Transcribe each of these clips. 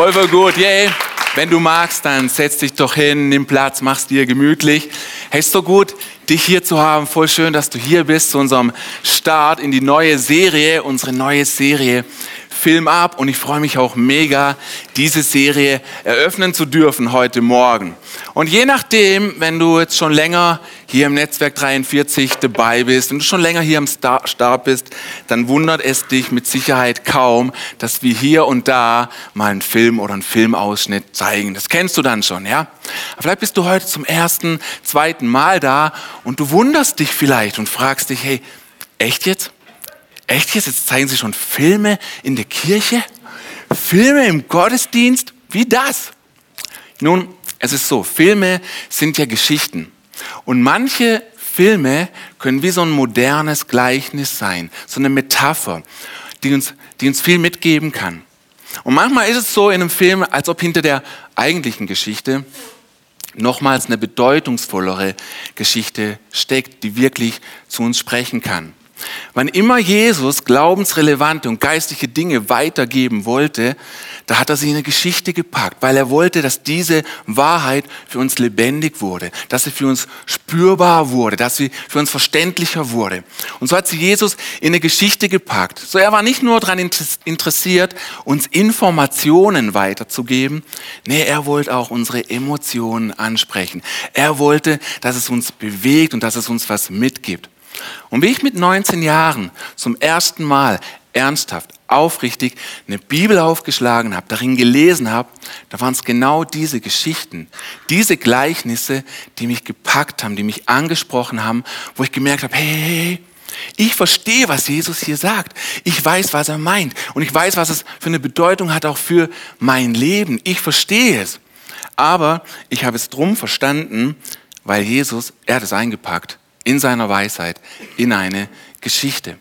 Voll, voll gut. Yay. Wenn du magst, dann setz dich doch hin, nimm Platz, mach's dir gemütlich. Hey, ist so gut, dich hier zu haben. Voll schön, dass du hier bist zu unserem Start in die neue Serie, unsere neue Serie Film ab und ich freue mich auch mega, diese Serie eröffnen zu dürfen heute Morgen. Und je nachdem, wenn du jetzt schon länger hier im Netzwerk 43 dabei bist, wenn du schon länger hier am Start bist, dann wundert es dich mit Sicherheit kaum, dass wir hier und da mal einen Film oder einen Filmausschnitt zeigen. Das kennst du dann schon, ja? Vielleicht bist du heute zum ersten, zweiten Mal da und du wunderst dich vielleicht und fragst dich, hey, echt jetzt? Echt jetzt? Jetzt zeigen Sie schon Filme in der Kirche? Filme im Gottesdienst? Wie das? Nun, es ist so, Filme sind ja Geschichten. Und manche Filme können wie so ein modernes Gleichnis sein, so eine Metapher, die uns, die uns viel mitgeben kann. Und manchmal ist es so in einem Film, als ob hinter der eigentlichen Geschichte nochmals eine bedeutungsvollere Geschichte steckt, die wirklich zu uns sprechen kann. Wann immer Jesus glaubensrelevante und geistliche Dinge weitergeben wollte, da hat er sie in eine Geschichte gepackt, weil er wollte, dass diese Wahrheit für uns lebendig wurde, dass sie für uns spürbar wurde, dass sie für uns verständlicher wurde. Und so hat sie Jesus in eine Geschichte gepackt. So er war nicht nur daran interessiert, uns Informationen weiterzugeben, nee, er wollte auch unsere Emotionen ansprechen. Er wollte, dass es uns bewegt und dass es uns was mitgibt. Und wie ich mit 19 Jahren zum ersten Mal ernsthaft, aufrichtig eine Bibel aufgeschlagen habe, darin gelesen habe, da waren es genau diese Geschichten, diese Gleichnisse, die mich gepackt haben, die mich angesprochen haben, wo ich gemerkt habe, hey, hey, hey ich verstehe, was Jesus hier sagt. Ich weiß, was er meint. Und ich weiß, was es für eine Bedeutung hat auch für mein Leben. Ich verstehe es. Aber ich habe es drum verstanden, weil Jesus, er hat es eingepackt in seiner Weisheit in eine Geschichte.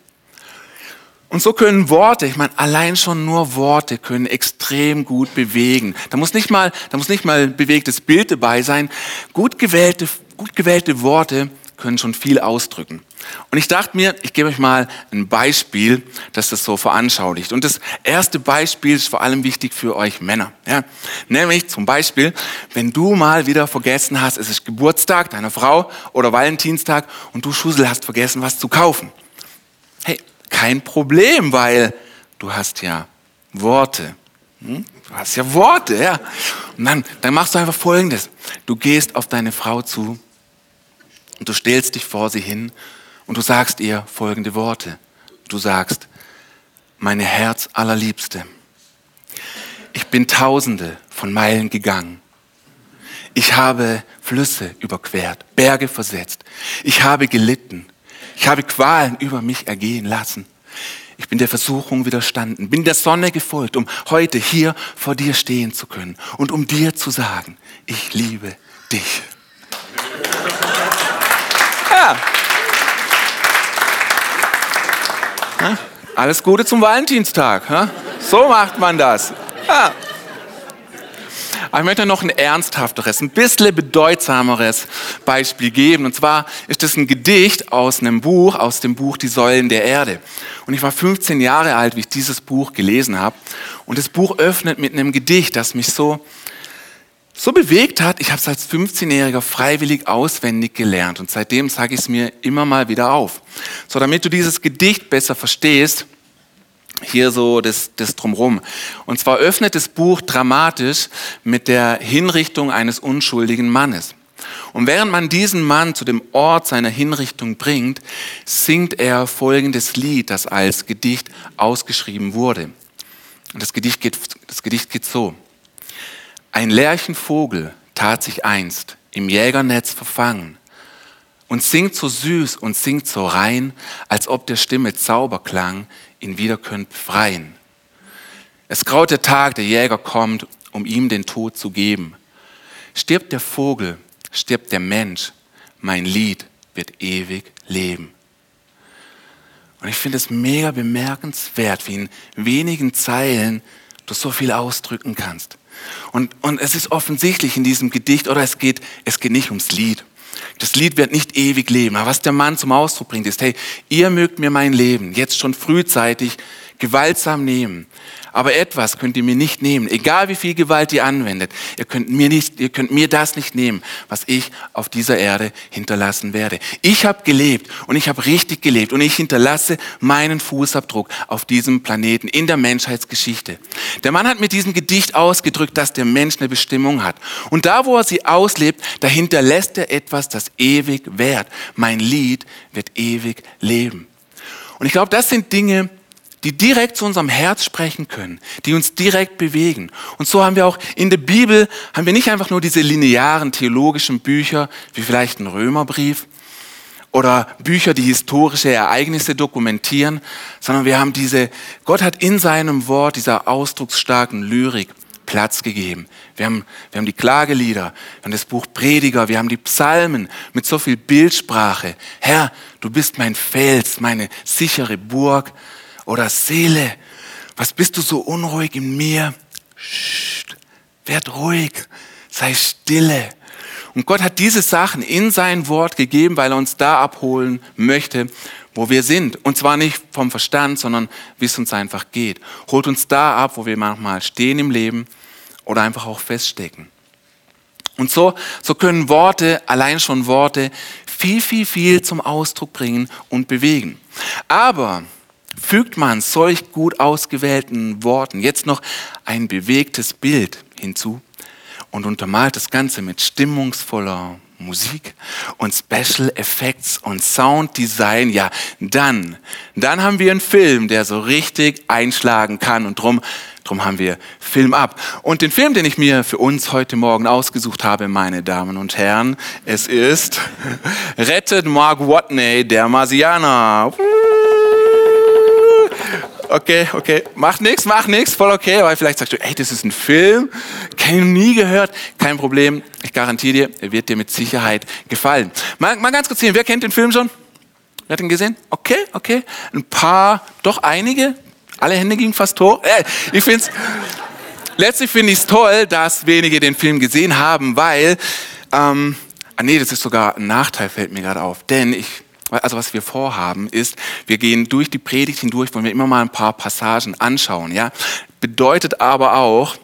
Und so können Worte, ich meine, allein schon nur Worte können extrem gut bewegen. Da muss nicht mal, da muss nicht mal bewegtes Bild dabei sein. Gut gewählte, gut gewählte Worte können schon viel ausdrücken. Und ich dachte mir, ich gebe euch mal ein Beispiel, das das so veranschaulicht. Und das erste Beispiel ist vor allem wichtig für euch Männer. Ja? Nämlich zum Beispiel, wenn du mal wieder vergessen hast, es ist Geburtstag deiner Frau oder Valentinstag und du Schussel hast vergessen, was zu kaufen. Hey, kein Problem, weil du hast ja Worte. Hm? Du hast ja Worte, ja. Und dann, dann machst du einfach Folgendes. Du gehst auf deine Frau zu und du stellst dich vor sie hin und du sagst ihr folgende Worte. Du sagst, meine Herz allerliebste, ich bin tausende von Meilen gegangen. Ich habe Flüsse überquert, Berge versetzt. Ich habe gelitten. Ich habe Qualen über mich ergehen lassen. Ich bin der Versuchung widerstanden, bin der Sonne gefolgt, um heute hier vor dir stehen zu können und um dir zu sagen, ich liebe dich. Ja. Alles Gute zum Valentinstag. So macht man das. Ja. Aber ich möchte noch ein ernsthafteres, ein bisschen bedeutsameres Beispiel geben. Und zwar ist es ein Gedicht aus einem Buch, aus dem Buch Die Säulen der Erde. Und ich war 15 Jahre alt, wie ich dieses Buch gelesen habe. Und das Buch öffnet mit einem Gedicht, das mich so so bewegt hat, ich habe es als 15-Jähriger freiwillig auswendig gelernt und seitdem sage ich es mir immer mal wieder auf. So, damit du dieses Gedicht besser verstehst, hier so das, das drumrum. Und zwar öffnet das Buch dramatisch mit der Hinrichtung eines unschuldigen Mannes. Und während man diesen Mann zu dem Ort seiner Hinrichtung bringt, singt er folgendes Lied, das als Gedicht ausgeschrieben wurde. Und das Gedicht geht, das Gedicht geht so. Ein Lerchenvogel tat sich einst im Jägernetz verfangen und singt so süß und singt so rein, als ob der Stimme Zauberklang ihn wieder könnt befreien. Es graut der Tag, der Jäger kommt, um ihm den Tod zu geben. Stirbt der Vogel, stirbt der Mensch, mein Lied wird ewig leben. Und ich finde es mega bemerkenswert, wie in wenigen Zeilen du so viel ausdrücken kannst. Und, und es ist offensichtlich in diesem Gedicht, oder es geht, es geht nicht ums Lied. Das Lied wird nicht ewig leben. Aber was der Mann zum Ausdruck bringt, ist, hey, ihr mögt mir mein Leben jetzt schon frühzeitig gewaltsam nehmen. Aber etwas könnt ihr mir nicht nehmen, egal wie viel Gewalt ihr anwendet. Ihr könnt mir, nicht, ihr könnt mir das nicht nehmen, was ich auf dieser Erde hinterlassen werde. Ich habe gelebt und ich habe richtig gelebt und ich hinterlasse meinen Fußabdruck auf diesem Planeten in der Menschheitsgeschichte. Der Mann hat mit diesem Gedicht ausgedrückt, dass der Mensch eine Bestimmung hat. Und da, wo er sie auslebt, da hinterlässt er etwas, das ewig währt. Mein Lied wird ewig leben. Und ich glaube, das sind Dinge, die direkt zu unserem Herz sprechen können, die uns direkt bewegen. Und so haben wir auch in der Bibel, haben wir nicht einfach nur diese linearen theologischen Bücher, wie vielleicht ein Römerbrief oder Bücher, die historische Ereignisse dokumentieren, sondern wir haben diese, Gott hat in seinem Wort, dieser ausdrucksstarken Lyrik, Platz gegeben. Wir haben, wir haben die Klagelieder, wir haben das Buch Prediger, wir haben die Psalmen mit so viel Bildsprache. Herr, du bist mein Fels, meine sichere Burg oder Seele, was bist du so unruhig in mir? Psst, werd ruhig, sei stille. Und Gott hat diese Sachen in sein Wort gegeben, weil er uns da abholen möchte, wo wir sind. Und zwar nicht vom Verstand, sondern wie es uns einfach geht. Holt uns da ab, wo wir manchmal stehen im Leben oder einfach auch feststecken. Und so, so können Worte, allein schon Worte, viel, viel, viel zum Ausdruck bringen und bewegen. Aber Fügt man solch gut ausgewählten Worten jetzt noch ein bewegtes Bild hinzu und untermalt das Ganze mit stimmungsvoller Musik und Special Effects und Sounddesign, ja, dann, dann haben wir einen Film, der so richtig einschlagen kann und drum, drum haben wir Film ab. Und den Film, den ich mir für uns heute Morgen ausgesucht habe, meine Damen und Herren, es ist Rettet Mark Watney, der Marsianer. Okay, okay, mach nichts, mach nichts, voll okay, weil vielleicht sagst du, ey, das ist ein Film, kenn nie gehört, kein Problem, ich garantiere dir, er wird dir mit Sicherheit gefallen. Mal, mal ganz kurz hier, wer kennt den Film schon? Wer hat ihn gesehen? Okay, okay, ein paar, doch einige, alle Hände gingen fast hoch. Äh, ich finde letztlich finde ich es toll, dass wenige den Film gesehen haben, weil, ähm, ah nee, das ist sogar ein Nachteil, fällt mir gerade auf, denn ich also was wir vorhaben ist, wir gehen durch die Predigt hindurch, wollen wir immer mal ein paar Passagen anschauen. Ja? Bedeutet aber auch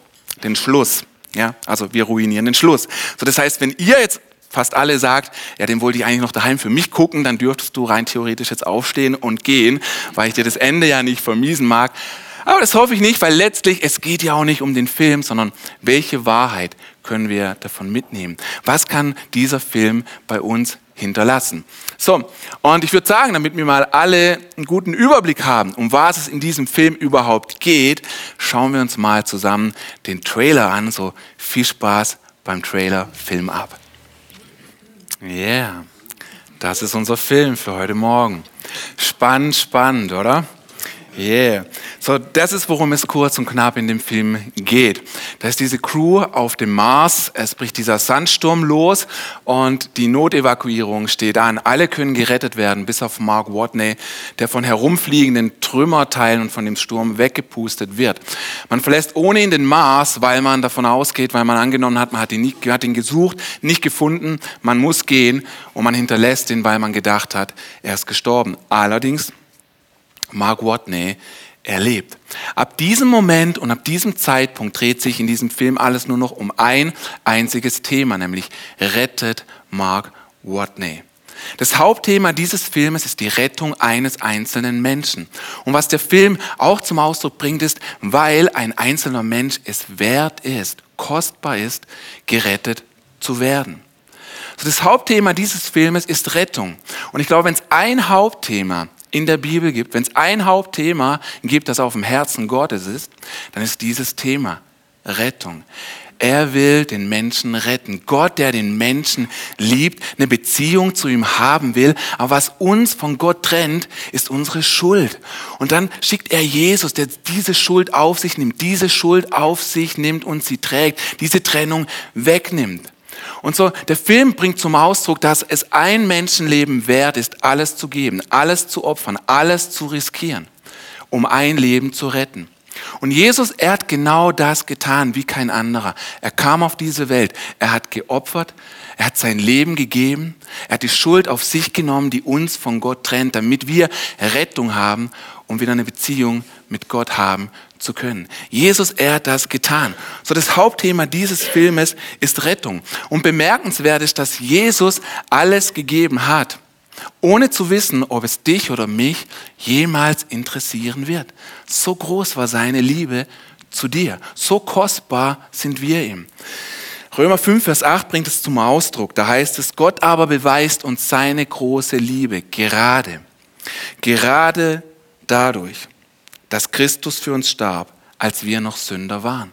den Schluss. Ja? Also wir ruinieren den Schluss. So, das heißt, wenn ihr jetzt fast alle sagt, ja, den wollte ich eigentlich noch daheim für mich gucken, dann dürftest du rein theoretisch jetzt aufstehen und gehen, weil ich dir das Ende ja nicht vermiesen mag. Aber das hoffe ich nicht, weil letztlich es geht ja auch nicht um den Film, sondern welche Wahrheit können wir davon mitnehmen? Was kann dieser Film bei uns hinterlassen. So, und ich würde sagen, damit wir mal alle einen guten Überblick haben, um was es in diesem Film überhaupt geht, schauen wir uns mal zusammen den Trailer an. So viel Spaß beim Trailer Film ab. Yeah, das ist unser Film für heute Morgen. Spannend, spannend, oder? Yeah. So, das ist, worum es kurz und knapp in dem Film geht. Da ist diese Crew auf dem Mars, es bricht dieser Sandsturm los und die Notevakuierung steht an. Alle können gerettet werden, bis auf Mark Watney, der von herumfliegenden Trümmerteilen und von dem Sturm weggepustet wird. Man verlässt ohne ihn den Mars, weil man davon ausgeht, weil man angenommen hat, man hat ihn, nicht, hat ihn gesucht, nicht gefunden, man muss gehen und man hinterlässt ihn, weil man gedacht hat, er ist gestorben. Allerdings Mark Watney erlebt. Ab diesem Moment und ab diesem Zeitpunkt dreht sich in diesem Film alles nur noch um ein einziges Thema, nämlich rettet Mark Watney. Das Hauptthema dieses Filmes ist die Rettung eines einzelnen Menschen. Und was der Film auch zum Ausdruck bringt, ist, weil ein einzelner Mensch es wert ist, kostbar ist, gerettet zu werden. das Hauptthema dieses Filmes ist Rettung. Und ich glaube, wenn es ein Hauptthema in der Bibel gibt, wenn es ein Hauptthema gibt, das auf dem Herzen Gottes ist, dann ist dieses Thema Rettung. Er will den Menschen retten. Gott, der den Menschen liebt, eine Beziehung zu ihm haben will. Aber was uns von Gott trennt, ist unsere Schuld. Und dann schickt er Jesus, der diese Schuld auf sich nimmt, diese Schuld auf sich nimmt und sie trägt, diese Trennung wegnimmt. Und so, der Film bringt zum Ausdruck, dass es ein Menschenleben wert ist, alles zu geben, alles zu opfern, alles zu riskieren, um ein Leben zu retten. Und Jesus, er hat genau das getan wie kein anderer. Er kam auf diese Welt, er hat geopfert, er hat sein Leben gegeben, er hat die Schuld auf sich genommen, die uns von Gott trennt, damit wir Rettung haben und wieder eine Beziehung mit Gott haben zu können. Jesus, er hat das getan. So das Hauptthema dieses Filmes ist Rettung. Und bemerkenswert ist, dass Jesus alles gegeben hat, ohne zu wissen, ob es dich oder mich jemals interessieren wird. So groß war seine Liebe zu dir. So kostbar sind wir ihm. Römer 5, Vers 8 bringt es zum Ausdruck. Da heißt es, Gott aber beweist uns seine große Liebe gerade. Gerade dadurch, dass Christus für uns starb, als wir noch Sünder waren.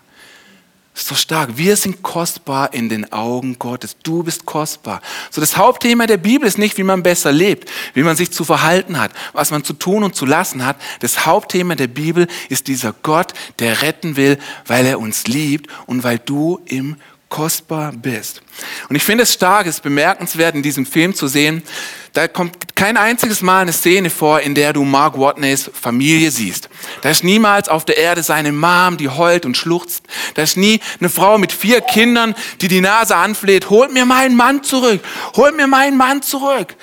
ist so stark. Wir sind kostbar in den Augen Gottes. Du bist kostbar. So das Hauptthema der Bibel ist nicht, wie man besser lebt, wie man sich zu verhalten hat, was man zu tun und zu lassen hat. Das Hauptthema der Bibel ist dieser Gott, der retten will, weil er uns liebt und weil du im kostbar bist. Und ich finde es stark, es ist bemerkenswert in diesem Film zu sehen, da kommt kein einziges Mal eine Szene vor, in der du Mark Watneys Familie siehst. Da ist niemals auf der Erde seine Mom, die heult und schluchzt. Da ist nie eine Frau mit vier Kindern, die die Nase anfleht, holt mir meinen Mann zurück, holt mir meinen Mann zurück.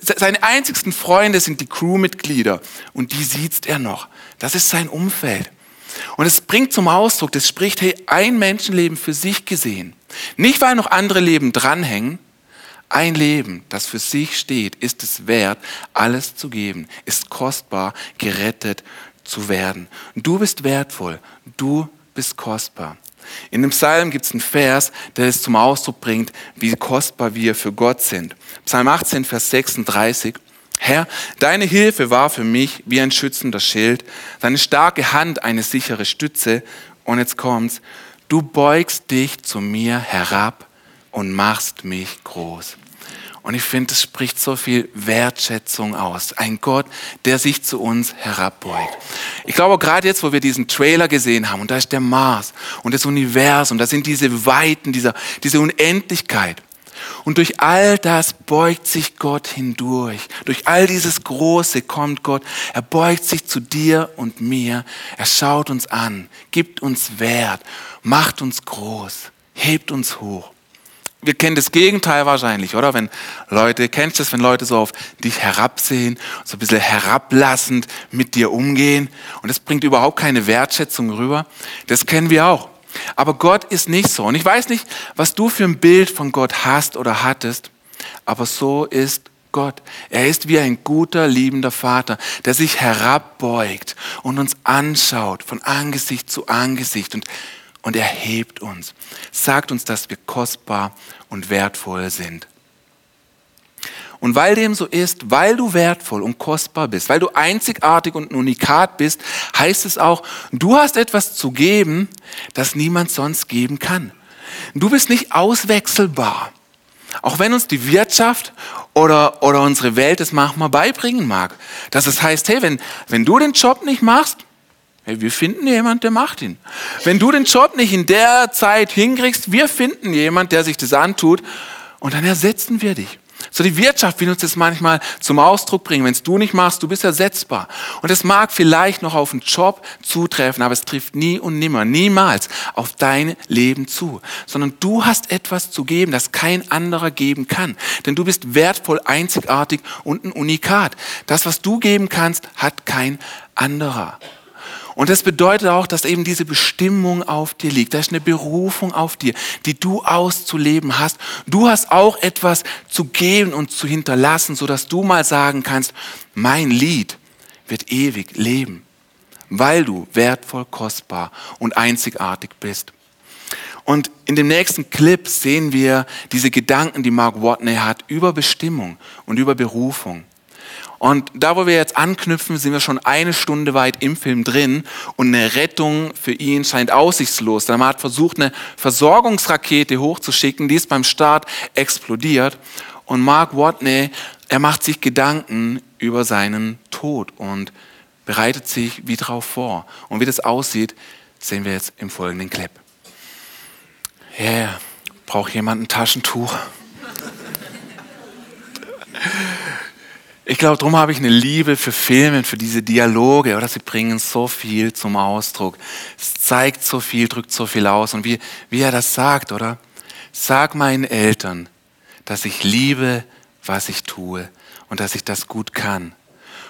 Seine einzigsten Freunde sind die Crewmitglieder und die sieht er noch. Das ist sein Umfeld. Und es bringt zum Ausdruck, das spricht, hey, ein Menschenleben für sich gesehen. Nicht, weil noch andere Leben dranhängen. Ein Leben, das für sich steht, ist es wert, alles zu geben, ist kostbar, gerettet zu werden. Du bist wertvoll, du bist kostbar. In dem Psalm gibt es einen Vers, der es zum Ausdruck bringt, wie kostbar wir für Gott sind. Psalm 18, Vers 36. Herr, deine Hilfe war für mich wie ein schützender Schild, deine starke Hand eine sichere Stütze. Und jetzt kommt's, du beugst dich zu mir herab und machst mich groß. Und ich finde, es spricht so viel Wertschätzung aus. Ein Gott, der sich zu uns herabbeugt. Ich glaube, gerade jetzt, wo wir diesen Trailer gesehen haben, und da ist der Mars und das Universum, da sind diese Weiten, dieser, diese Unendlichkeit. Und durch all das beugt sich Gott hindurch. Durch all dieses Große kommt Gott. Er beugt sich zu dir und mir. Er schaut uns an, gibt uns Wert, macht uns groß, hebt uns hoch. Wir kennen das Gegenteil wahrscheinlich, oder? Wenn Leute, kennst du das, wenn Leute so auf dich herabsehen, so ein bisschen herablassend mit dir umgehen und das bringt überhaupt keine Wertschätzung rüber? Das kennen wir auch. Aber Gott ist nicht so. Und ich weiß nicht, was du für ein Bild von Gott hast oder hattest, aber so ist Gott. Er ist wie ein guter, liebender Vater, der sich herabbeugt und uns anschaut von Angesicht zu Angesicht und, und er hebt uns, sagt uns, dass wir kostbar und wertvoll sind. Und weil dem so ist, weil du wertvoll und kostbar bist, weil du einzigartig und unikat bist, heißt es auch, du hast etwas zu geben, das niemand sonst geben kann. Du bist nicht auswechselbar. Auch wenn uns die Wirtschaft oder, oder unsere Welt es manchmal beibringen mag. Dass es heißt, hey, wenn, wenn du den Job nicht machst, hey, wir finden jemand, der macht ihn. Wenn du den Job nicht in der Zeit hinkriegst, wir finden jemand, der sich das antut und dann ersetzen wir dich. So die Wirtschaft will uns das manchmal zum Ausdruck bringen. Wenn es du nicht machst, du bist ersetzbar. Und es mag vielleicht noch auf einen Job zutreffen, aber es trifft nie und nimmer, niemals auf dein Leben zu. Sondern du hast etwas zu geben, das kein anderer geben kann. Denn du bist wertvoll, einzigartig und ein Unikat. Das, was du geben kannst, hat kein anderer. Und das bedeutet auch, dass eben diese Bestimmung auf dir liegt. Da ist eine Berufung auf dir, die du auszuleben hast. Du hast auch etwas zu geben und zu hinterlassen, sodass du mal sagen kannst, mein Lied wird ewig leben, weil du wertvoll, kostbar und einzigartig bist. Und in dem nächsten Clip sehen wir diese Gedanken, die Mark Watney hat über Bestimmung und über Berufung. Und da, wo wir jetzt anknüpfen, sind wir schon eine Stunde weit im Film drin und eine Rettung für ihn scheint aussichtslos. Der Mann hat versucht, eine Versorgungsrakete hochzuschicken, die ist beim Start explodiert. Und Mark Watney, er macht sich Gedanken über seinen Tod und bereitet sich wie drauf vor. Und wie das aussieht, sehen wir jetzt im folgenden Clip. Yeah, braucht jemand ein Taschentuch? Ich glaube, darum habe ich eine Liebe für Filme, für diese Dialoge, oder sie bringen so viel zum Ausdruck. Es zeigt so viel, drückt so viel aus. Und wie, wie er das sagt, oder? Sag meinen Eltern, dass ich liebe, was ich tue und dass ich das gut kann.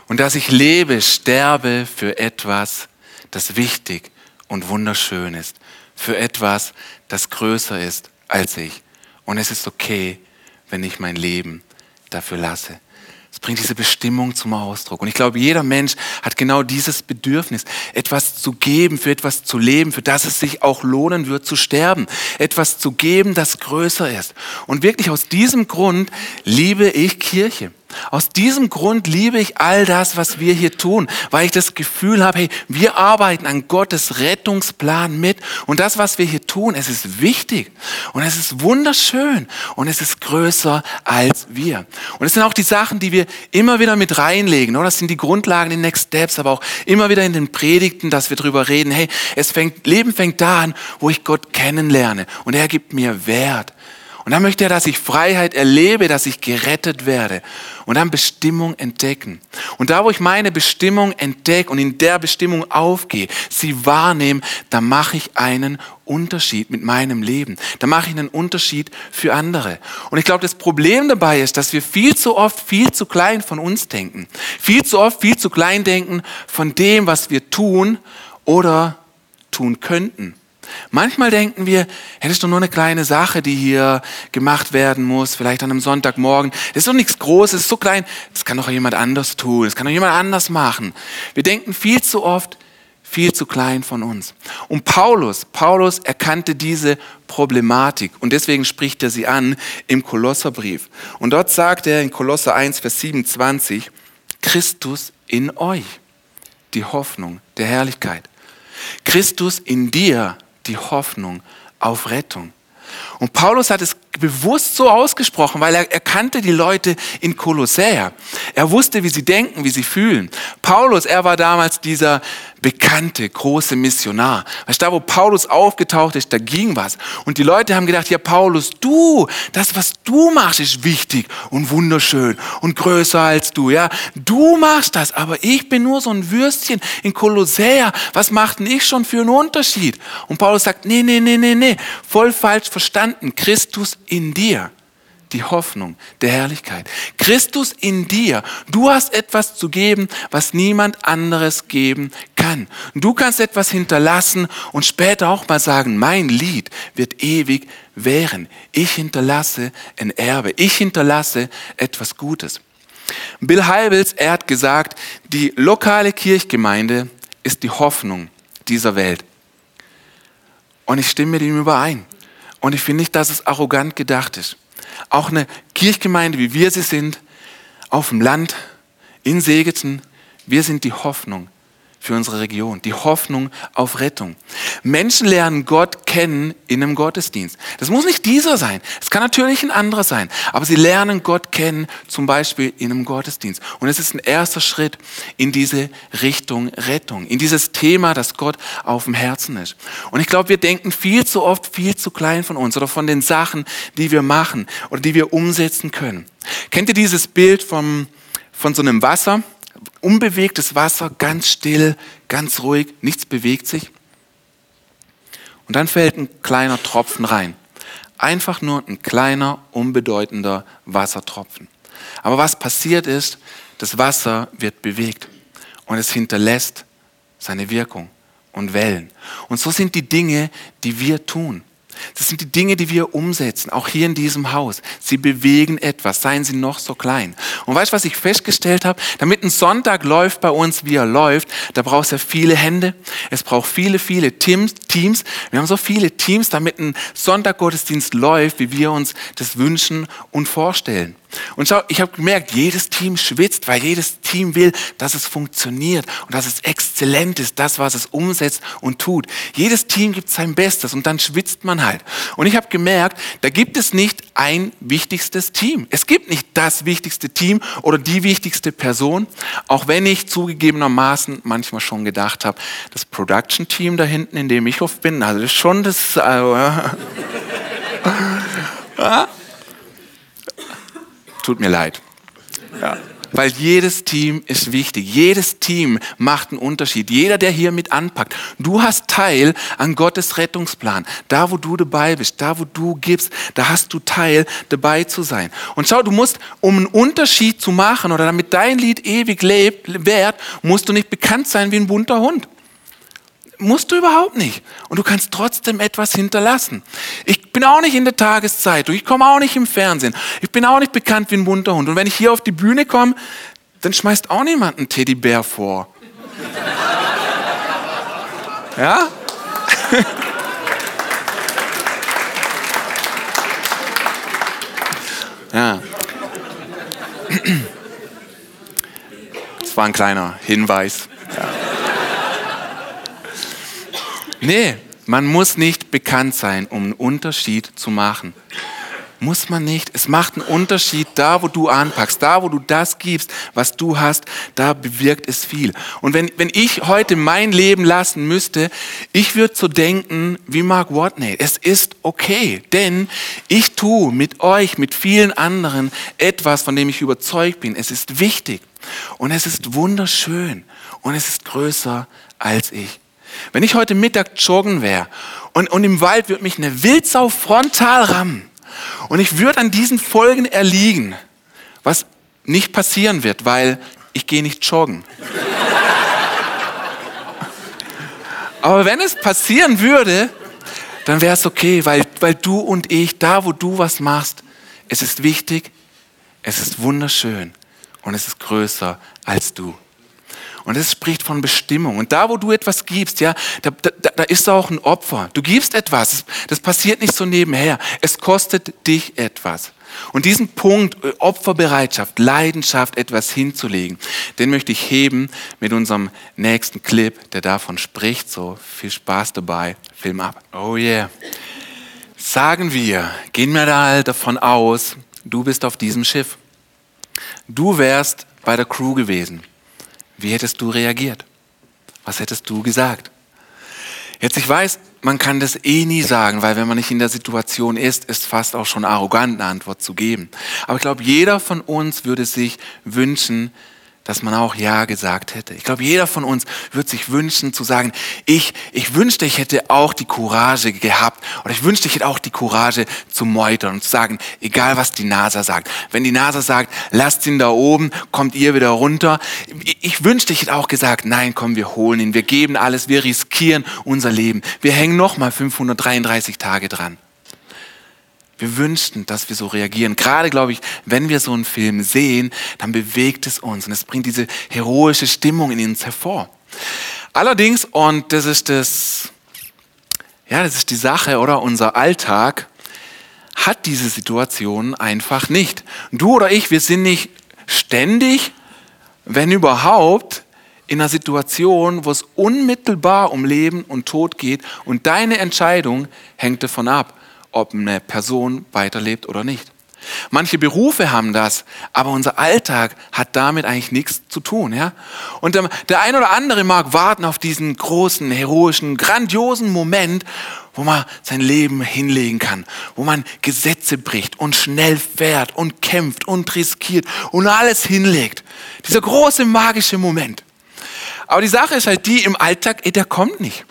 Und dass ich lebe, sterbe für etwas, das wichtig und wunderschön ist. Für etwas, das größer ist als ich. Und es ist okay, wenn ich mein Leben dafür lasse. Es bringt diese Bestimmung zum Ausdruck. Und ich glaube, jeder Mensch hat genau dieses Bedürfnis, etwas zu geben, für etwas zu leben, für das es sich auch lohnen wird zu sterben. Etwas zu geben, das größer ist. Und wirklich aus diesem Grund liebe ich Kirche. Aus diesem Grund liebe ich all das, was wir hier tun, weil ich das Gefühl habe, hey, wir arbeiten an Gottes Rettungsplan mit und das, was wir hier tun, es ist wichtig und es ist wunderschön und es ist größer als wir. Und es sind auch die Sachen, die wir immer wieder mit reinlegen, oder? Das sind die Grundlagen, die Next Steps, aber auch immer wieder in den Predigten, dass wir darüber reden, hey, es fängt, Leben fängt da an, wo ich Gott kennenlerne und er gibt mir Wert. Und dann möchte er, dass ich Freiheit erlebe, dass ich gerettet werde und dann Bestimmung entdecken. Und da, wo ich meine Bestimmung entdecke und in der Bestimmung aufgehe, sie wahrnehme, da mache ich einen Unterschied mit meinem Leben. Da mache ich einen Unterschied für andere. Und ich glaube, das Problem dabei ist, dass wir viel zu oft viel zu klein von uns denken. Viel zu oft viel zu klein denken von dem, was wir tun oder tun könnten. Manchmal denken wir, hey, das ist doch nur eine kleine Sache, die hier gemacht werden muss, vielleicht an einem Sonntagmorgen. Das ist doch nichts Großes, ist so klein, das kann doch jemand anders tun, das kann doch jemand anders machen. Wir denken viel zu oft, viel zu klein von uns. Und Paulus, Paulus erkannte diese Problematik und deswegen spricht er sie an im Kolosserbrief. Und dort sagt er in Kolosser 1, Vers 27, Christus in euch, die Hoffnung der Herrlichkeit. Christus in dir, die Hoffnung auf Rettung. Und Paulus hat es bewusst so ausgesprochen, weil er, er kannte die Leute in Kolossäer. Er wusste, wie sie denken, wie sie fühlen. Paulus, er war damals dieser bekannte, große Missionar. Weißt da wo Paulus aufgetaucht ist, da ging was. Und die Leute haben gedacht, ja Paulus, du, das was du machst, ist wichtig und wunderschön und größer als du. Ja, du machst das, aber ich bin nur so ein Würstchen in Kolossäer. Was macht denn ich schon für einen Unterschied? Und Paulus sagt, nee, nee, nee, nee, nee, voll falsch verstanden. Christus in dir die Hoffnung der Herrlichkeit. Christus in dir. Du hast etwas zu geben, was niemand anderes geben kann. Du kannst etwas hinterlassen und später auch mal sagen, mein Lied wird ewig währen. Ich hinterlasse ein Erbe. Ich hinterlasse etwas Gutes. Bill Heibels, er hat gesagt, die lokale Kirchgemeinde ist die Hoffnung dieser Welt. Und ich stimme mit ihm überein. Und ich finde nicht, dass es arrogant gedacht ist. Auch eine Kirchgemeinde, wie wir sie sind, auf dem Land, in Segeten, wir sind die Hoffnung für unsere Region, die Hoffnung auf Rettung. Menschen lernen Gott kennen in einem Gottesdienst. Das muss nicht dieser sein, es kann natürlich ein anderer sein, aber sie lernen Gott kennen zum Beispiel in einem Gottesdienst. Und es ist ein erster Schritt in diese Richtung Rettung, in dieses Thema, das Gott auf dem Herzen ist. Und ich glaube, wir denken viel zu oft viel zu klein von uns oder von den Sachen, die wir machen oder die wir umsetzen können. Kennt ihr dieses Bild vom, von so einem Wasser? Unbewegtes Wasser, ganz still, ganz ruhig, nichts bewegt sich. Und dann fällt ein kleiner Tropfen rein. Einfach nur ein kleiner, unbedeutender Wassertropfen. Aber was passiert ist, das Wasser wird bewegt und es hinterlässt seine Wirkung und Wellen. Und so sind die Dinge, die wir tun. Das sind die Dinge, die wir umsetzen, auch hier in diesem Haus. Sie bewegen etwas, seien sie noch so klein. Und weißt du, was ich festgestellt habe? Damit ein Sonntag läuft bei uns, wie er läuft, da braucht es ja viele Hände. Es braucht viele, viele Teams. Teams. Wir haben so viele Teams, damit ein Sonntaggottesdienst läuft, wie wir uns das wünschen und vorstellen. Und schau, ich habe gemerkt, jedes Team schwitzt, weil jedes Team will, dass es funktioniert und dass es exzellent ist, das, was es umsetzt und tut. Jedes Team gibt sein Bestes und dann schwitzt man halt. Und ich habe gemerkt, da gibt es nicht ein wichtigstes Team. Es gibt nicht das wichtigste Team oder die wichtigste Person, auch wenn ich zugegebenermaßen manchmal schon gedacht habe, das Production-Team da hinten, in dem ich oft bin, also das ist schon das... Äh, tut mir leid. Ja. Weil jedes Team ist wichtig. Jedes Team macht einen Unterschied. Jeder, der hier mit anpackt. Du hast Teil an Gottes Rettungsplan. Da, wo du dabei bist, da, wo du gibst, da hast du Teil, dabei zu sein. Und schau, du musst, um einen Unterschied zu machen oder damit dein Lied ewig lebt, wert, musst du nicht bekannt sein wie ein bunter Hund. Musst du überhaupt nicht. Und du kannst trotzdem etwas hinterlassen. Ich bin auch nicht in der Tageszeitung, ich komme auch nicht im Fernsehen, ich bin auch nicht bekannt wie ein bunter Hund. Und wenn ich hier auf die Bühne komme, dann schmeißt auch niemand einen Teddybär vor. Ja? ja. Das war ein kleiner Hinweis. Ja. Nee, man muss nicht bekannt sein, um einen Unterschied zu machen. Muss man nicht. Es macht einen Unterschied da, wo du anpackst, da, wo du das gibst, was du hast, da bewirkt es viel. Und wenn, wenn ich heute mein Leben lassen müsste, ich würde so denken wie Mark Watney. Es ist okay, denn ich tue mit euch, mit vielen anderen etwas, von dem ich überzeugt bin. Es ist wichtig und es ist wunderschön und es ist größer als ich. Wenn ich heute Mittag joggen wäre und, und im Wald würde mich eine Wildsau frontal rammen und ich würde an diesen Folgen erliegen, was nicht passieren wird, weil ich gehe nicht joggen. Aber wenn es passieren würde, dann wäre es okay, weil, weil du und ich, da wo du was machst, es ist wichtig, es ist wunderschön und es ist größer als du. Und es spricht von Bestimmung. Und da, wo du etwas gibst, ja, da, da, da ist auch ein Opfer. Du gibst etwas. Das passiert nicht so nebenher. Es kostet dich etwas. Und diesen Punkt äh, Opferbereitschaft, Leidenschaft, etwas hinzulegen, den möchte ich heben mit unserem nächsten Clip, der davon spricht. So viel Spaß dabei. Film ab. Oh yeah. Sagen wir, gehen wir da davon aus, du bist auf diesem Schiff. Du wärst bei der Crew gewesen. Wie hättest du reagiert? Was hättest du gesagt? Jetzt, ich weiß, man kann das eh nie sagen, weil wenn man nicht in der Situation ist, ist fast auch schon arrogant eine Antwort zu geben. Aber ich glaube, jeder von uns würde sich wünschen, dass man auch Ja gesagt hätte. Ich glaube, jeder von uns wird sich wünschen zu sagen, ich, ich wünschte, ich hätte auch die Courage gehabt oder ich wünschte, ich hätte auch die Courage zu meutern und zu sagen, egal was die NASA sagt. Wenn die NASA sagt, lasst ihn da oben, kommt ihr wieder runter. Ich wünschte, ich hätte auch gesagt, nein, komm, wir holen ihn, wir geben alles, wir riskieren unser Leben. Wir hängen nochmal 533 Tage dran. Wir wünschten, dass wir so reagieren. Gerade, glaube ich, wenn wir so einen Film sehen, dann bewegt es uns und es bringt diese heroische Stimmung in uns hervor. Allerdings, und das ist das, ja, das ist die Sache, oder? Unser Alltag hat diese Situation einfach nicht. Du oder ich, wir sind nicht ständig, wenn überhaupt, in einer Situation, wo es unmittelbar um Leben und Tod geht und deine Entscheidung hängt davon ab, ob eine Person weiterlebt oder nicht. Manche Berufe haben das, aber unser Alltag hat damit eigentlich nichts zu tun. Ja? Und der ein oder andere mag warten auf diesen großen, heroischen, grandiosen Moment, wo man sein Leben hinlegen kann, wo man Gesetze bricht und schnell fährt und kämpft und riskiert und alles hinlegt. Dieser große magische Moment. Aber die Sache ist halt die, im Alltag, der kommt nicht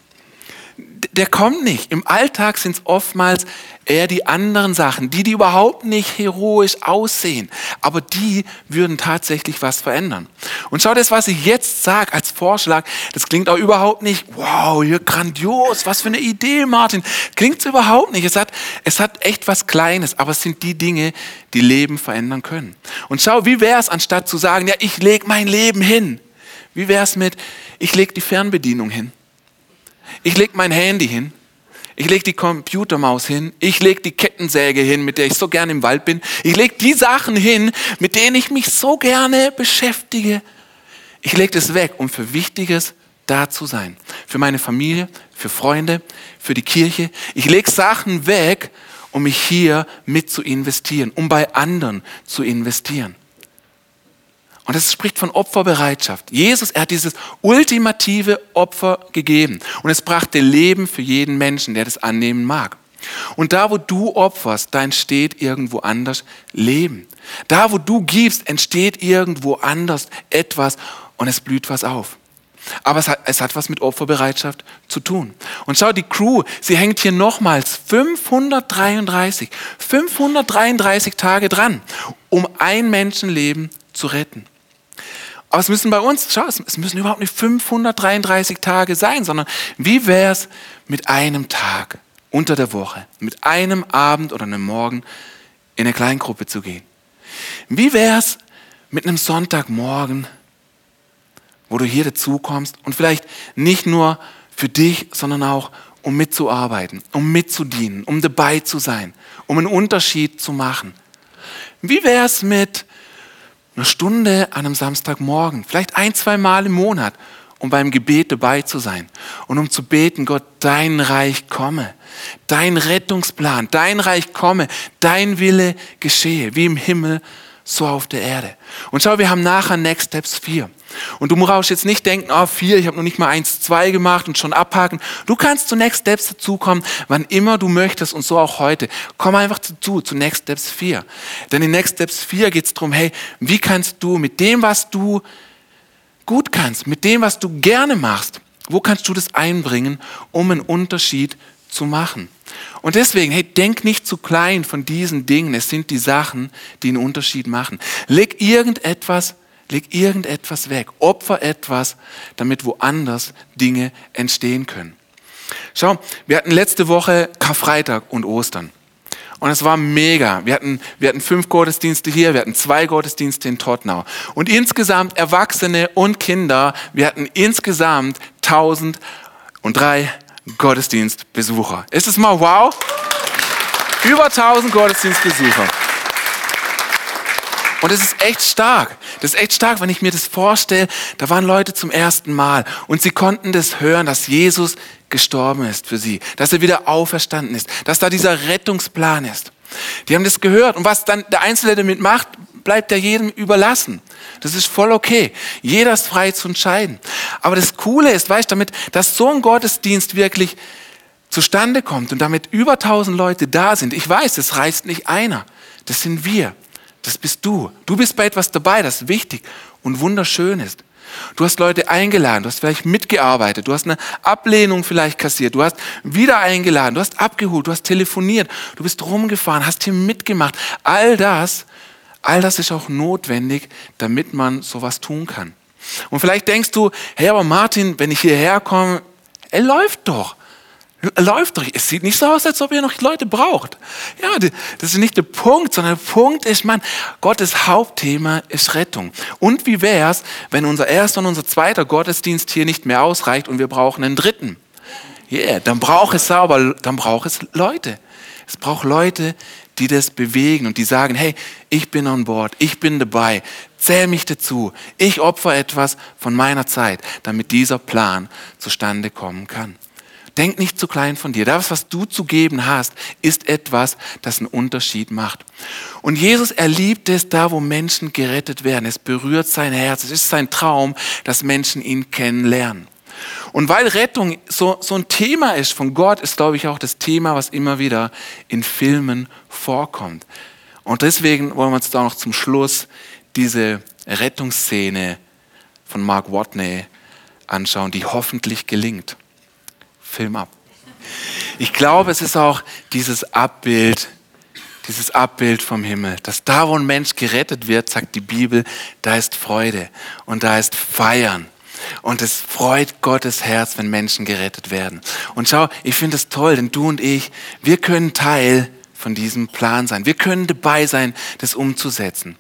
der kommt nicht. Im Alltag sind es oftmals eher die anderen Sachen, die, die überhaupt nicht heroisch aussehen, aber die würden tatsächlich was verändern. Und schau das, was ich jetzt sage als Vorschlag, das klingt auch überhaupt nicht, wow, hier grandios, was für eine Idee, Martin. Klingt es überhaupt nicht. Es hat, es hat echt was Kleines, aber es sind die Dinge, die Leben verändern können. Und schau, wie wäre es, anstatt zu sagen, ja, ich lege mein Leben hin. Wie wäre es mit, ich lege die Fernbedienung hin. Ich lege mein Handy hin. Ich lege die Computermaus hin. Ich lege die Kettensäge hin, mit der ich so gerne im Wald bin. Ich lege die Sachen hin, mit denen ich mich so gerne beschäftige. Ich lege das weg, um für Wichtiges da zu sein. Für meine Familie, für Freunde, für die Kirche. Ich lege Sachen weg, um mich hier mit zu investieren, um bei anderen zu investieren. Und es spricht von Opferbereitschaft. Jesus, er hat dieses ultimative Opfer gegeben. Und es brachte Leben für jeden Menschen, der das annehmen mag. Und da, wo du opferst, da entsteht irgendwo anders Leben. Da, wo du gibst, entsteht irgendwo anders etwas und es blüht was auf. Aber es hat, es hat was mit Opferbereitschaft zu tun. Und schau, die Crew, sie hängt hier nochmals 533, 533 Tage dran, um ein Menschenleben zu retten. Aber es müssen bei uns, schau, es müssen überhaupt nicht 533 Tage sein, sondern wie wäre es mit einem Tag unter der Woche, mit einem Abend oder einem Morgen in eine Kleingruppe zu gehen? Wie wäre es mit einem Sonntagmorgen, wo du hier dazukommst und vielleicht nicht nur für dich, sondern auch um mitzuarbeiten, um mitzudienen, um dabei zu sein, um einen Unterschied zu machen. Wie wäre es mit einer Stunde an einem Samstagmorgen, vielleicht ein, zwei Mal im Monat, um beim Gebet dabei zu sein und um zu beten, Gott, dein Reich komme, dein Rettungsplan, dein Reich komme, dein Wille geschehe, wie im Himmel, so auf der Erde. Und schau, wir haben nachher Next Steps 4. Und du brauchst jetzt nicht denken, oh, vier, ich habe noch nicht mal eins, zwei gemacht und schon abhaken. Du kannst zu Next Steps dazukommen, wann immer du möchtest und so auch heute. Komm einfach dazu, zu Next Steps 4. Denn in Next Steps 4 geht es darum, hey, wie kannst du mit dem, was du gut kannst, mit dem, was du gerne machst, wo kannst du das einbringen, um einen Unterschied zu machen? Und deswegen, hey, denk nicht zu klein von diesen Dingen. Es sind die Sachen, die einen Unterschied machen. Leg irgendetwas Leg irgendetwas weg, opfer etwas, damit woanders Dinge entstehen können. Schau, wir hatten letzte Woche Karfreitag und Ostern. Und es war mega. Wir hatten, wir hatten fünf Gottesdienste hier, wir hatten zwei Gottesdienste in Tottenau. Und insgesamt Erwachsene und Kinder, wir hatten insgesamt 1003 Gottesdienstbesucher. Ist es mal wow? Über 1000 Gottesdienstbesucher. Und es ist echt stark. Das ist echt stark, wenn ich mir das vorstelle. Da waren Leute zum ersten Mal und sie konnten das hören, dass Jesus gestorben ist für sie, dass er wieder auferstanden ist, dass da dieser Rettungsplan ist. Die haben das gehört und was dann der Einzelne damit macht, bleibt ja jedem überlassen. Das ist voll okay. Jeder ist frei zu entscheiden. Aber das Coole ist, weißt du, damit, dass so ein Gottesdienst wirklich zustande kommt und damit über tausend Leute da sind. Ich weiß, es reißt nicht einer. Das sind wir. Das bist du. Du bist bei etwas dabei, das wichtig und wunderschön ist. Du hast Leute eingeladen, du hast vielleicht mitgearbeitet, du hast eine Ablehnung vielleicht kassiert, du hast wieder eingeladen, du hast abgeholt, du hast telefoniert, du bist rumgefahren, hast hier mitgemacht. All das, all das ist auch notwendig, damit man sowas tun kann. Und vielleicht denkst du, hey, aber Martin, wenn ich hierher komme, er läuft doch. Läuft doch. Es sieht nicht so aus, als ob ihr noch Leute braucht. Ja, das ist nicht der Punkt, sondern der Punkt ist, man, Gottes Hauptthema ist Rettung. Und wie wäre es, wenn unser erster und unser zweiter Gottesdienst hier nicht mehr ausreicht und wir brauchen einen dritten? Yeah, dann braucht es sauber, dann braucht es Leute. Es braucht Leute, die das bewegen und die sagen, hey, ich bin on board, ich bin dabei, zähl mich dazu, ich opfer etwas von meiner Zeit, damit dieser Plan zustande kommen kann. Denk nicht zu klein von dir. Das, was du zu geben hast, ist etwas, das einen Unterschied macht. Und Jesus, er liebt es da, wo Menschen gerettet werden. Es berührt sein Herz. Es ist sein Traum, dass Menschen ihn kennenlernen. Und weil Rettung so, so ein Thema ist von Gott, ist, glaube ich, auch das Thema, was immer wieder in Filmen vorkommt. Und deswegen wollen wir uns da noch zum Schluss diese Rettungsszene von Mark Watney anschauen, die hoffentlich gelingt. Film ab. Ich glaube, es ist auch dieses Abbild, dieses Abbild vom Himmel, dass da, wo ein Mensch gerettet wird, sagt die Bibel, da ist Freude und da ist Feiern. Und es freut Gottes Herz, wenn Menschen gerettet werden. Und schau, ich finde es toll, denn du und ich, wir können Teil von diesem Plan sein. Wir können dabei sein, das umzusetzen.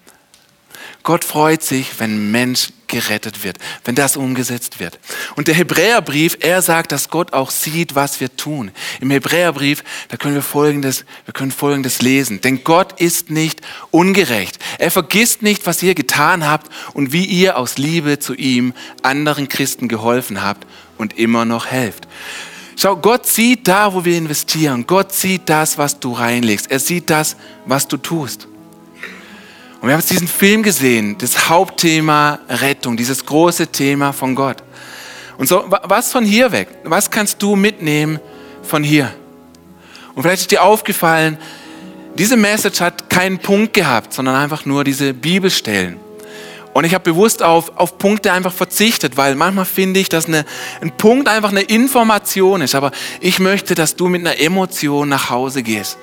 Gott freut sich, wenn ein Mensch gerettet wird, wenn das umgesetzt wird. Und der Hebräerbrief, er sagt, dass Gott auch sieht, was wir tun. Im Hebräerbrief, da können wir Folgendes, wir können Folgendes lesen. Denn Gott ist nicht ungerecht. Er vergisst nicht, was ihr getan habt und wie ihr aus Liebe zu ihm anderen Christen geholfen habt und immer noch helft. Schau, Gott sieht da, wo wir investieren. Gott sieht das, was du reinlegst. Er sieht das, was du tust. Und wir haben jetzt diesen Film gesehen, das Hauptthema Rettung, dieses große Thema von Gott. Und so, was von hier weg? Was kannst du mitnehmen von hier? Und vielleicht ist dir aufgefallen, diese Message hat keinen Punkt gehabt, sondern einfach nur diese Bibelstellen. Und ich habe bewusst auf, auf Punkte einfach verzichtet, weil manchmal finde ich, dass eine, ein Punkt einfach eine Information ist. Aber ich möchte, dass du mit einer Emotion nach Hause gehst.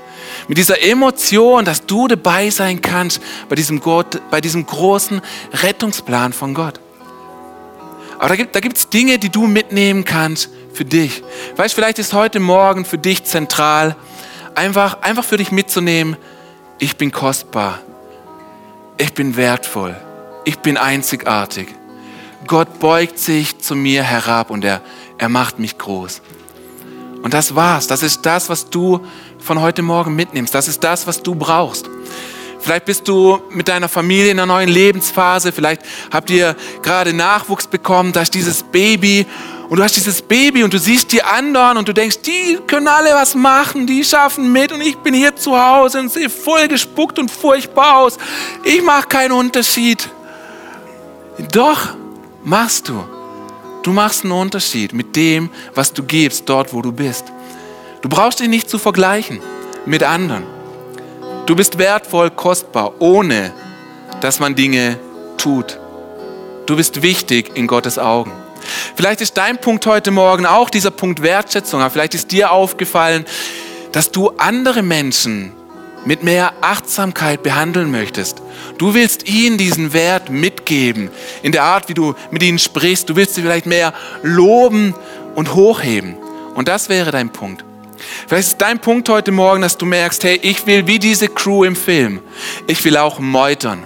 Mit dieser Emotion, dass du dabei sein kannst bei diesem, Gott, bei diesem großen Rettungsplan von Gott. Aber da gibt es gibt's Dinge, die du mitnehmen kannst für dich. Weißt, vielleicht ist heute Morgen für dich zentral, einfach, einfach für dich mitzunehmen, ich bin kostbar, ich bin wertvoll, ich bin einzigartig. Gott beugt sich zu mir herab und er, er macht mich groß. Und das war's. Das ist das, was du von heute Morgen mitnimmst. Das ist das, was du brauchst. Vielleicht bist du mit deiner Familie in einer neuen Lebensphase. Vielleicht habt ihr gerade Nachwuchs bekommen. Da ist dieses Baby und du hast dieses Baby und du siehst die anderen und du denkst, die können alle was machen, die schaffen mit und ich bin hier zu Hause und sehe voll gespuckt und furchtbar aus. Ich mache keinen Unterschied. Doch, machst du. Du machst einen Unterschied mit dem, was du gibst, dort, wo du bist. Du brauchst dich nicht zu vergleichen mit anderen. Du bist wertvoll, kostbar, ohne dass man Dinge tut. Du bist wichtig in Gottes Augen. Vielleicht ist dein Punkt heute Morgen auch dieser Punkt Wertschätzung. Aber vielleicht ist dir aufgefallen, dass du andere Menschen mit mehr Achtsamkeit behandeln möchtest. Du willst ihnen diesen Wert mitgeben in der Art, wie du mit ihnen sprichst. Du willst sie vielleicht mehr loben und hochheben. Und das wäre dein Punkt. Vielleicht ist dein Punkt heute Morgen, dass du merkst, hey, ich will wie diese Crew im Film, ich will auch meutern.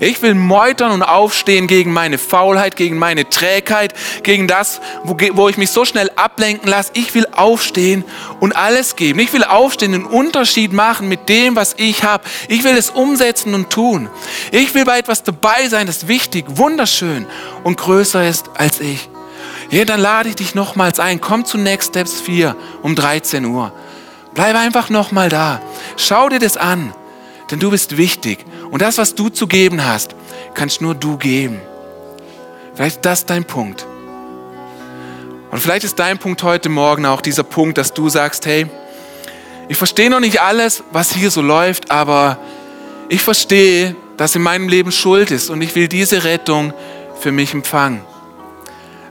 Ich will meutern und aufstehen gegen meine Faulheit, gegen meine Trägheit, gegen das, wo, wo ich mich so schnell ablenken lasse. Ich will aufstehen und alles geben. Ich will aufstehen, einen Unterschied machen mit dem, was ich habe. Ich will es umsetzen und tun. Ich will bei etwas dabei sein, das wichtig, wunderschön und größer ist als ich. Ja, dann lade ich dich nochmals ein. Komm zu Next Steps 4 um 13 Uhr. Bleib einfach nochmal da. Schau dir das an, denn du bist wichtig. Und das, was du zu geben hast, kannst nur du geben. Vielleicht ist das dein Punkt. Und vielleicht ist dein Punkt heute Morgen auch dieser Punkt, dass du sagst, hey, ich verstehe noch nicht alles, was hier so läuft, aber ich verstehe, dass in meinem Leben Schuld ist und ich will diese Rettung für mich empfangen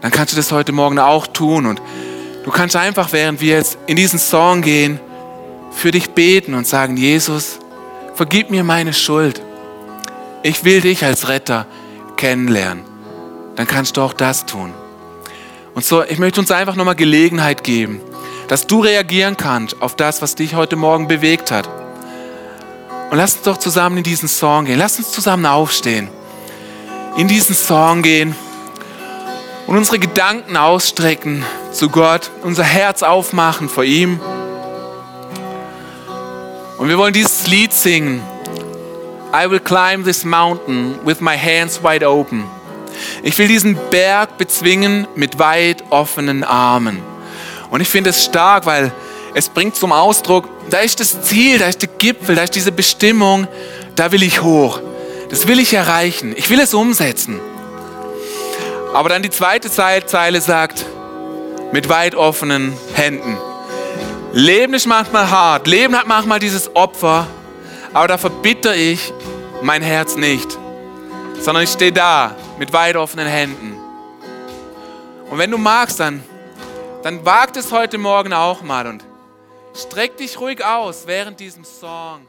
dann kannst du das heute Morgen auch tun. Und du kannst einfach, während wir jetzt in diesen Song gehen, für dich beten und sagen, Jesus, vergib mir meine Schuld. Ich will dich als Retter kennenlernen. Dann kannst du auch das tun. Und so, ich möchte uns einfach nochmal Gelegenheit geben, dass du reagieren kannst auf das, was dich heute Morgen bewegt hat. Und lass uns doch zusammen in diesen Song gehen. Lass uns zusammen aufstehen. In diesen Song gehen und unsere Gedanken ausstrecken zu Gott, unser Herz aufmachen vor ihm. Und wir wollen dieses Lied singen. I will climb this mountain with my hands wide open. Ich will diesen Berg bezwingen mit weit offenen Armen. Und ich finde es stark, weil es bringt zum Ausdruck, da ist das Ziel, da ist der Gipfel, da ist diese Bestimmung, da will ich hoch. Das will ich erreichen. Ich will es umsetzen. Aber dann die zweite Zeile sagt, mit weit offenen Händen. Leben ist manchmal hart, Leben hat manchmal dieses Opfer, aber da verbitter ich mein Herz nicht, sondern ich stehe da mit weit offenen Händen. Und wenn du magst, dann, dann wagt es heute Morgen auch mal und streck dich ruhig aus während diesem Song.